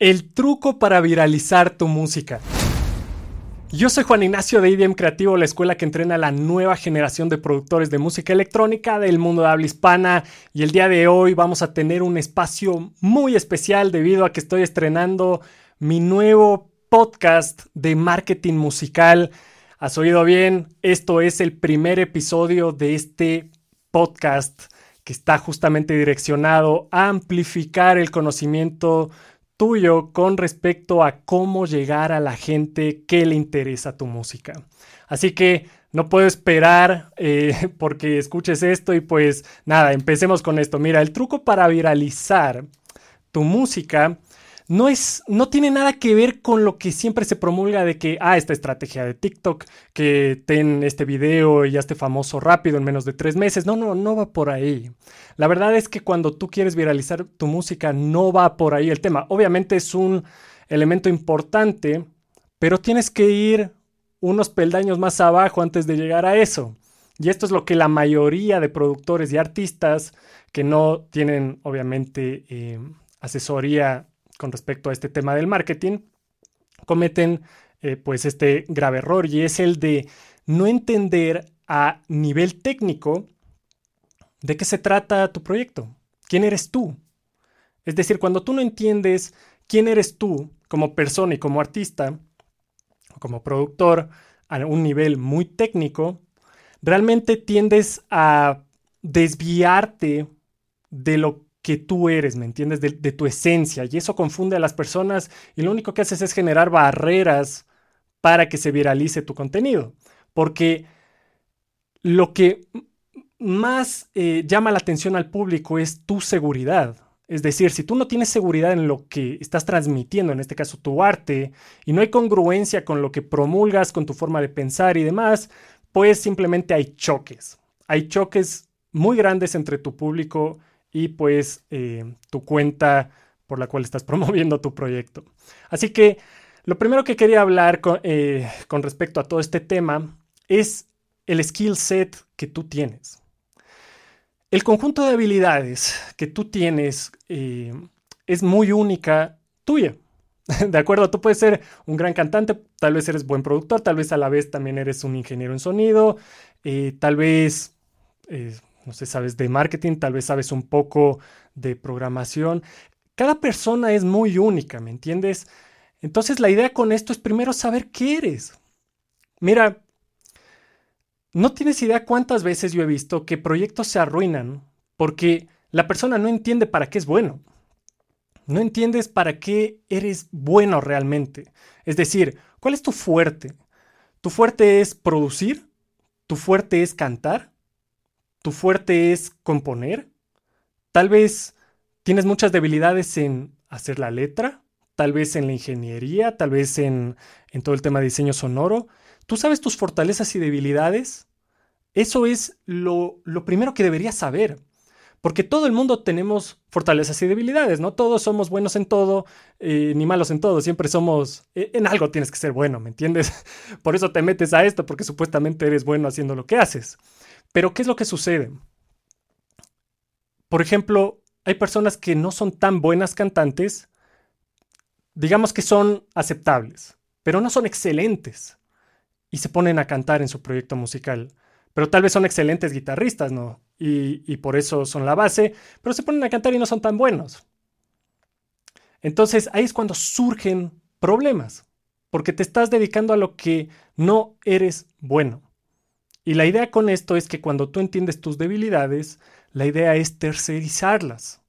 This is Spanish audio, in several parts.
El truco para viralizar tu música. Yo soy Juan Ignacio de IDM Creativo, la escuela que entrena a la nueva generación de productores de música electrónica del mundo de habla hispana. Y el día de hoy vamos a tener un espacio muy especial debido a que estoy estrenando mi nuevo podcast de marketing musical. ¿Has oído bien? Esto es el primer episodio de este podcast que está justamente direccionado a amplificar el conocimiento tuyo con respecto a cómo llegar a la gente que le interesa tu música. Así que no puedo esperar eh, porque escuches esto y pues nada, empecemos con esto. Mira, el truco para viralizar tu música no es, no tiene nada que ver con lo que siempre se promulga de que, ah, esta estrategia de TikTok, que ten este video y esté famoso rápido en menos de tres meses. No, no, no va por ahí. La verdad es que cuando tú quieres viralizar tu música, no va por ahí el tema. Obviamente es un elemento importante, pero tienes que ir unos peldaños más abajo antes de llegar a eso. Y esto es lo que la mayoría de productores y artistas que no tienen, obviamente, eh, asesoría con respecto a este tema del marketing, cometen eh, pues este grave error y es el de no entender a nivel técnico de qué se trata tu proyecto, quién eres tú. Es decir, cuando tú no entiendes quién eres tú como persona y como artista, o como productor a un nivel muy técnico, realmente tiendes a desviarte de lo que tú eres, ¿me entiendes? De, tu esencia. Y eso confunde a las personas y lo único que haces es generar barreras para que se viralice tu contenido. Porque lo que más eh, llama la atención al público es tu seguridad. Es decir, si tú no tienes seguridad en lo que estás transmitiendo, en este caso tu arte, y no hay congruencia con lo que promulgas, con tu forma de pensar y demás, pues simplemente hay choques. Hay choques muy grandes entre tu público y pues eh, tu cuenta por la cual estás promoviendo tu proyecto. Así que lo primero que quería hablar eh, con, respecto a todo este tema es el skill set que tú tienes. El conjunto de habilidades que tú tienes eh, es muy única tuya. ¿De acuerdo? Tú puedes ser un gran cantante, tal vez eres buen productor, tal vez a la vez también eres un ingeniero en sonido, tal vez no sé, sabes de marketing, tal vez sabes un poco de programación. Cada persona es muy única, ¿me entiendes? Entonces la idea con esto es primero saber qué eres. Mira, no tienes idea cuántas veces yo he visto que proyectos se arruinan porque la persona no entiende para qué es bueno. No entiendes para qué eres bueno realmente. Es decir, ¿cuál es tu fuerte? ¿Tu fuerte es producir? ¿Tu fuerte es cantar? Tu fuerte es componer. Tal vez tienes muchas debilidades en hacer la letra, tal vez en la ingeniería, tal vez en, todo el tema de diseño sonoro. ¿Tú sabes tus fortalezas y debilidades? Eso es lo, primero que deberías saber. Porque todo el mundo tenemos fortalezas y debilidades, ¿no? Todos somos buenos en todo, eh, ni malos en todo, siempre somos, eh, en algo tienes que ser bueno, ¿me entiendes? Por eso te metes a esto, porque supuestamente eres bueno haciendo lo que haces. Pero ¿qué es lo que sucede? Por ejemplo, hay personas que no son tan buenas cantantes, digamos que son aceptables, pero no son excelentes y se ponen a cantar en su proyecto musical. Pero tal vez son excelentes guitarristas, ¿no? Y, y por eso son la base, pero se ponen a cantar y no son tan buenos. Entonces ahí es cuando surgen problemas, porque te estás dedicando a lo que no eres bueno. Y la idea con esto es que cuando tú entiendes tus debilidades, la idea es tercerizarlas.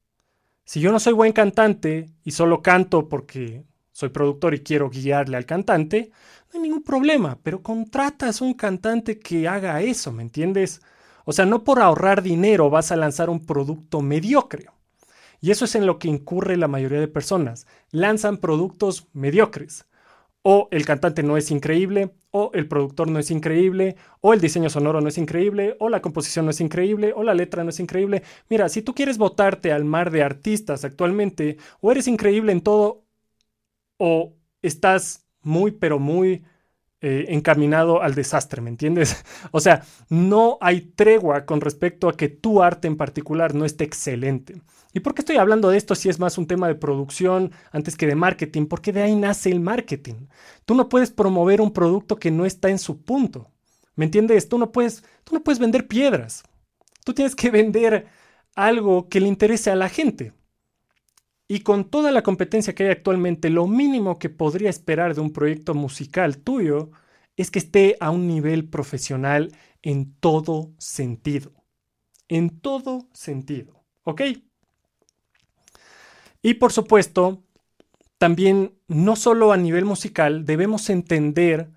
Si yo no soy buen cantante y solo canto porque soy productor y quiero guiarle al cantante, no hay ningún problema, pero contratas un cantante que haga eso, ¿me entiendes? O sea, no por ahorrar dinero vas a lanzar un producto mediocre. Y eso es en lo que incurre la mayoría de personas. Lanzan productos mediocres o el cantante no es increíble, o el productor no es increíble, o el diseño sonoro no es increíble, o la composición no es increíble, o la letra no es increíble. Mira, si tú quieres votarte al mar de artistas actualmente, o eres increíble en todo, o estás muy, pero muy eh, encaminado al desastre, ¿me entiendes? O sea, no hay tregua con respecto a que tu arte en particular no esté excelente. ¿Y por qué estoy hablando de esto si es más un tema de producción antes que de marketing? Porque de ahí nace el marketing. Tú no puedes promover un producto que no está en su punto. ¿Me entiendes? Tú no puedes, tú no puedes vender piedras. Tú tienes que vender algo que le interese a la gente. Y con toda la competencia que hay actualmente, lo mínimo que podría esperar de un proyecto musical tuyo es que esté a un nivel profesional en todo sentido. En todo sentido. ¿Ok? Y por supuesto, también no solo a nivel musical, debemos entender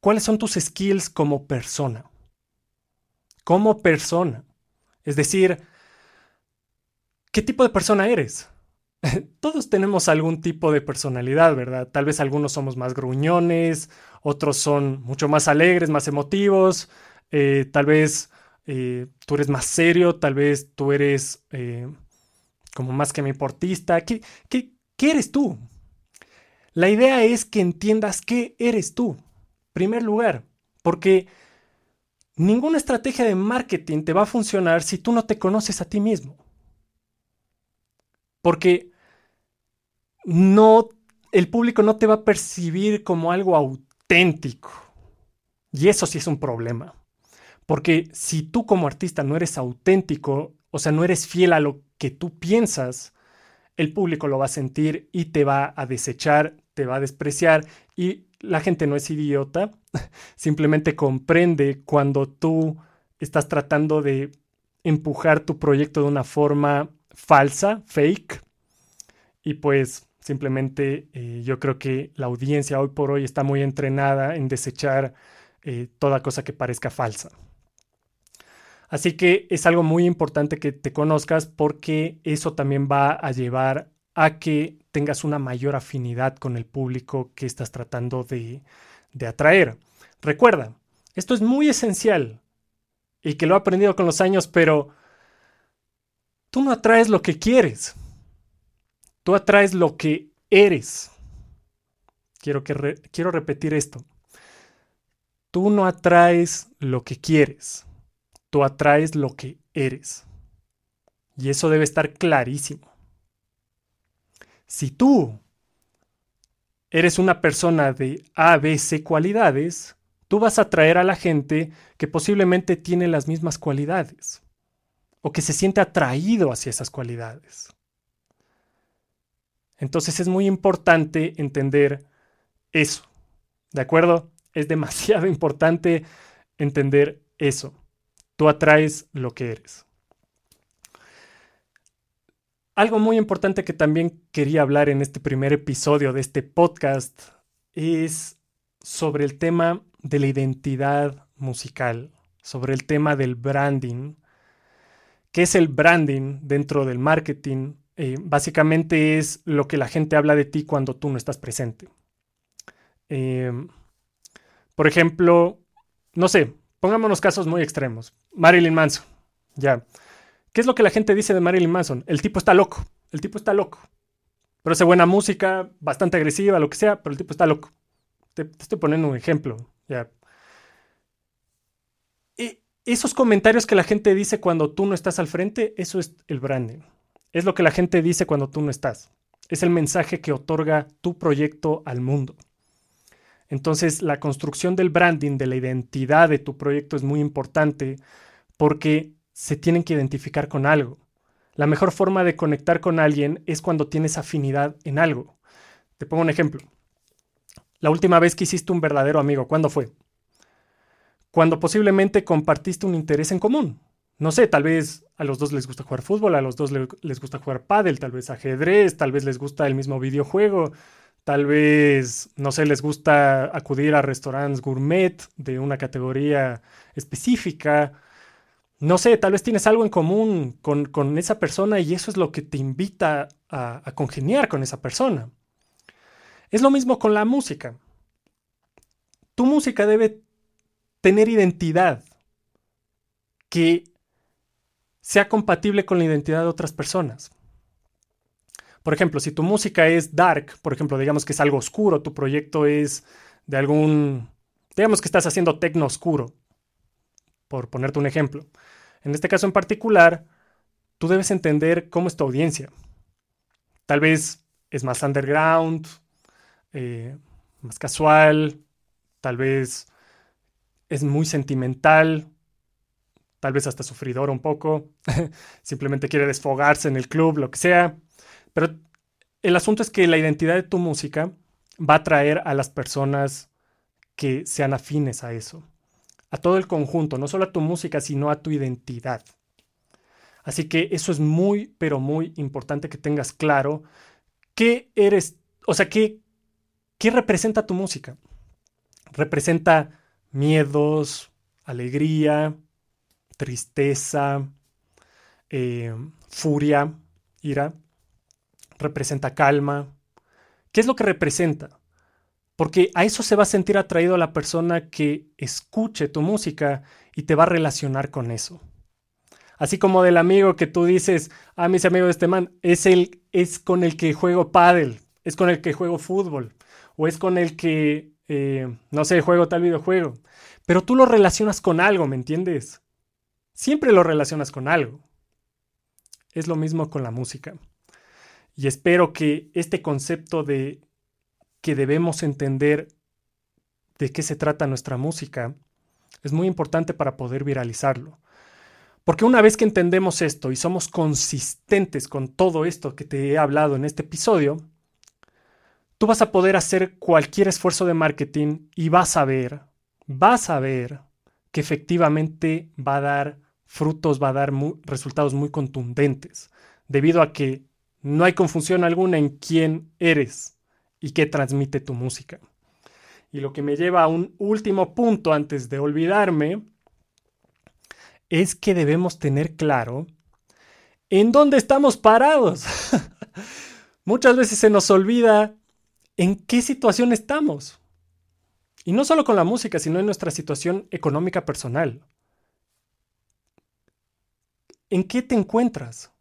cuáles son tus skills como persona. Como persona. Es decir, ¿qué tipo de persona eres? todos tenemos algún tipo de personalidad, ¿verdad? Tal vez algunos somos más gruñones, otros son mucho más alegres, más emotivos, eh, tal vez eh, tú eres más serio, tal vez tú eres eh, como más que mi portista. ¿Qué, qué, ¿Qué eres tú? La idea es que entiendas qué eres tú, primer lugar, porque ninguna estrategia de marketing te va a funcionar si tú no te conoces a ti mismo. Porque no, el público no te va a percibir como algo auténtico. Y eso sí es un problema. Porque si tú como artista no eres auténtico, o sea, no eres fiel a lo que tú piensas, el público lo va a sentir y te va a desechar, te va a despreciar y la gente no es idiota, simplemente comprende cuando tú estás tratando de empujar tu proyecto de una forma falsa, fake, y pues simplemente eh, yo creo que la audiencia hoy por hoy está muy entrenada en desechar eh, toda cosa que parezca falsa. Así que es algo muy importante que te conozcas porque eso también va a llevar a que tengas una mayor afinidad con el público que estás tratando de, de atraer. Recuerda, esto es muy esencial y que lo he aprendido con los años, pero tú no atraes lo que quieres. Tú atraes lo que eres. Quiero, que quiero repetir esto. Tú no atraes lo que quieres. Tú atraes lo que eres. Y eso debe estar clarísimo. Si tú eres una persona de A, B, C cualidades, tú vas a atraer a la gente que posiblemente tiene las mismas cualidades o que se siente atraído hacia esas cualidades. Entonces es muy importante entender eso. ¿De acuerdo? Es demasiado importante entender eso. Tú atraes lo que eres. Algo muy importante que también quería hablar en este primer episodio de este podcast es sobre el tema de la identidad musical, sobre el tema del branding. ¿Qué es el branding dentro del marketing? Eh, básicamente es lo que la gente habla de ti cuando tú no estás presente. Em, por ejemplo, no sé, pongámonos casos muy extremos. Marilyn Manson, ya. ¿Qué es lo que la gente dice de Marilyn Manson? El tipo está loco, el tipo está loco. Pero hace buena música, bastante agresiva, lo que sea, pero el tipo está loco. Te, te estoy poniendo un ejemplo, ya. Y esos comentarios que la gente dice cuando tú no estás al frente, eso es el branding. Es lo que la gente dice cuando tú no estás. Es el mensaje que otorga tu proyecto al mundo. Entonces, la construcción del branding, de la identidad de tu proyecto es muy importante porque se tienen que identificar con algo. La mejor forma de conectar con alguien es cuando tienes afinidad en algo. Te pongo un ejemplo. La última vez que hiciste un verdadero amigo, ¿cuándo fue? Cuando posiblemente compartiste un interés en común no sé, tal vez a los dos les gusta jugar fútbol, a los dos les gusta jugar pádel, tal vez ajedrez, tal vez les gusta el mismo videojuego, tal vez, no sé, les gusta acudir a restaurantes gourmet de una categoría específica. No sé, tal vez tienes algo en común con, esa persona y eso es lo que te invita a, a congeniar con esa persona. Es lo mismo con la música. Tu música debe tener identidad que sea compatible con la identidad de otras personas. Por ejemplo, si tu música es dark, por ejemplo, digamos que es algo oscuro, tu proyecto es de algún, digamos que estás haciendo tecno oscuro, por ponerte un ejemplo. En este caso en particular, tú debes entender cómo es tu audiencia. Tal vez es más underground, eh, más casual, tal vez es muy sentimental, tal vez hasta sufridor un poco, simplemente quiere desfogarse en el club, lo que sea. Pero el asunto es que la identidad de tu música va a atraer a las personas que sean afines a eso, a todo el conjunto, no solo a tu música, sino a tu identidad. Así que eso es muy, pero muy importante que tengas claro qué eres, o sea, qué, qué representa tu música. Representa miedos, alegría, tristeza, eh, furia, ira. Representa calma. ¿Qué es lo que representa? Porque a eso se va a sentir atraído la persona que escuche tu música y te va a relacionar con eso. Así como del amigo que tú dices, ah, mis amigos de este man, es, el, es con el que juego paddle, es con el que juego fútbol, o es con el que, eh, no sé, juego tal videojuego. Pero tú lo relacionas con algo, ¿me entiendes? Siempre lo relacionas con algo. Es lo mismo con la música. Y espero que este concepto de que debemos entender de qué se trata nuestra música es muy importante para poder viralizarlo. Porque una vez que entendemos esto y somos consistentes con todo esto que te he hablado en este episodio, tú vas a poder hacer cualquier esfuerzo de marketing y vas a ver, vas a ver que efectivamente va a dar frutos, va a dar resultados muy contundentes, debido a que no hay confusión alguna en quién eres y qué transmite tu música. Y lo que me lleva a un último punto antes de olvidarme, es que debemos tener claro en dónde estamos parados. Muchas veces se nos olvida en qué situación estamos. Y no solo con la música, sino en nuestra situación económica personal. ¿En qué te encuentras?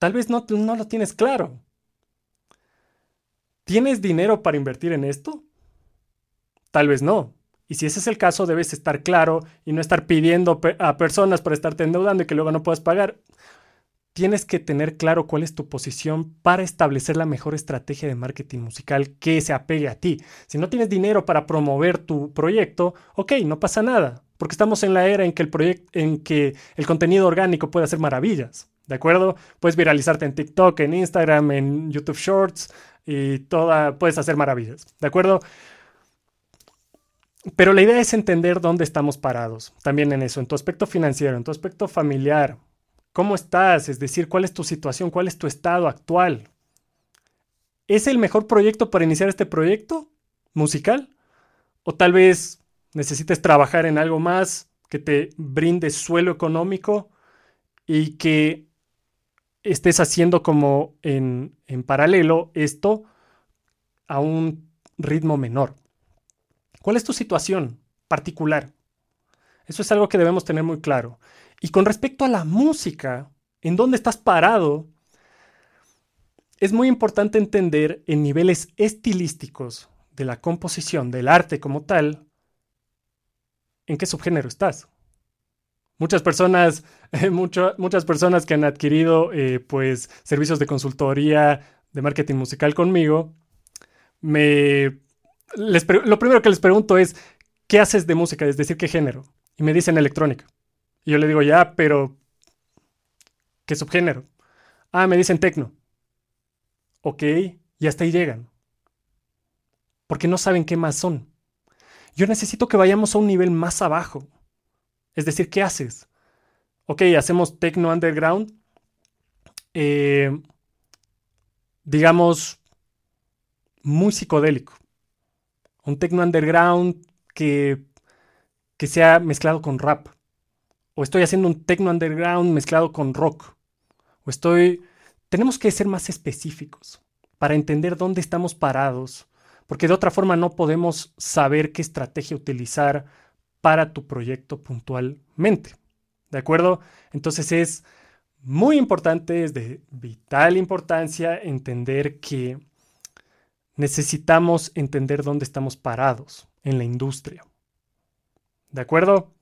Tal vez no, no lo tienes claro. ¿Tienes dinero para invertir en esto? Tal vez no. Y si ese es el caso, debes estar claro y no estar pidiendo a personas para estarte endeudando y que luego no puedas pagar. Tienes que tener claro cuál es tu posición para establecer la mejor estrategia de marketing musical que se apegue a ti. Si no tienes dinero para promover tu proyecto, ok, no pasa nada, porque estamos en la era en que el, en que el contenido orgánico puede hacer maravillas. ¿De acuerdo? Puedes viralizarte en TikTok, en Instagram, en YouTube Shorts y toda, puedes hacer maravillas. ¿De acuerdo? Pero la idea es entender dónde estamos parados, también en eso, en tu aspecto financiero, en tu aspecto familiar. ¿Cómo estás? Es decir, ¿cuál es tu situación? ¿Cuál es tu estado actual? ¿Es el mejor proyecto para iniciar este proyecto musical? ¿O tal vez necesites trabajar en algo más que te brinde suelo económico y que estés haciendo como en, en paralelo esto a un ritmo menor? ¿Cuál es tu situación particular? Eso es algo que debemos tener muy claro. Y con respecto a la música, en dónde estás parado, es muy importante entender en niveles estilísticos de la composición, del arte como tal, en qué subgénero estás. Muchas personas, muchas personas que han adquirido eh, pues, servicios de consultoría de marketing musical conmigo, me lo primero que les pregunto es, ¿qué haces de música? Es decir, ¿qué género? Y me dicen electrónica. Y yo le digo, ya, pero ¿qué subgénero? Ah, me dicen tecno. Ok, y hasta ahí llegan. Porque no saben qué más son. Yo necesito que vayamos a un nivel más abajo. Es decir, ¿qué haces? Ok, hacemos tecno underground. Eh, digamos, muy psicodélico un techno underground que, que sea mezclado con rap. O estoy haciendo un techno underground mezclado con rock. O estoy... Tenemos que ser más específicos para entender dónde estamos parados, porque de otra forma no podemos saber qué estrategia utilizar para tu proyecto puntualmente. ¿De acuerdo? Entonces es muy importante, es de vital importancia entender que necesitamos entender dónde estamos parados en la industria. ¿De acuerdo?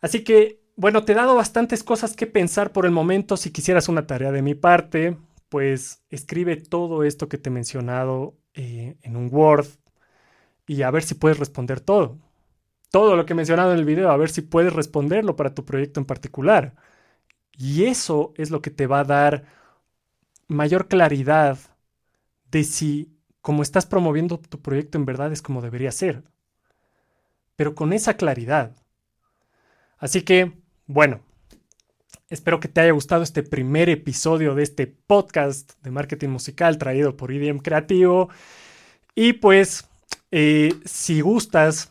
Así que, bueno, te he dado bastantes cosas que pensar por el momento. Si quisieras una tarea de mi parte, pues escribe todo esto que te he mencionado eh, en un Word y a ver si puedes responder todo. Todo lo que he mencionado en el video, a ver si puedes responderlo para tu proyecto en particular. Y eso es lo que te va a dar mayor claridad de si como estás promoviendo tu proyecto en verdad es como debería ser. Pero con esa claridad. Así que, bueno, espero que te haya gustado este primer episodio de este podcast de marketing musical traído por IDM Creativo. Y pues, eh, si gustas,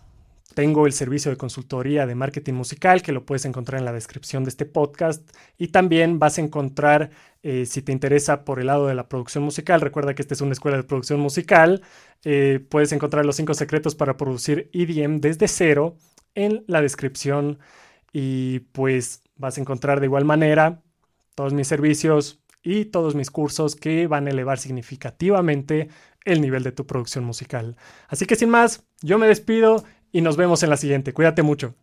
tengo el servicio de consultoría de marketing musical que lo puedes encontrar en la descripción de este podcast y también vas a encontrar, eh, si te interesa por el lado de la producción musical, recuerda que esta es una escuela de producción musical, eh, puedes encontrar los cinco secretos para producir EDM desde cero en la descripción y pues vas a encontrar de igual manera todos mis servicios y todos mis cursos que van a elevar significativamente el nivel de tu producción musical. Así que sin más, yo me despido y nos vemos en la siguiente. Cuídate mucho.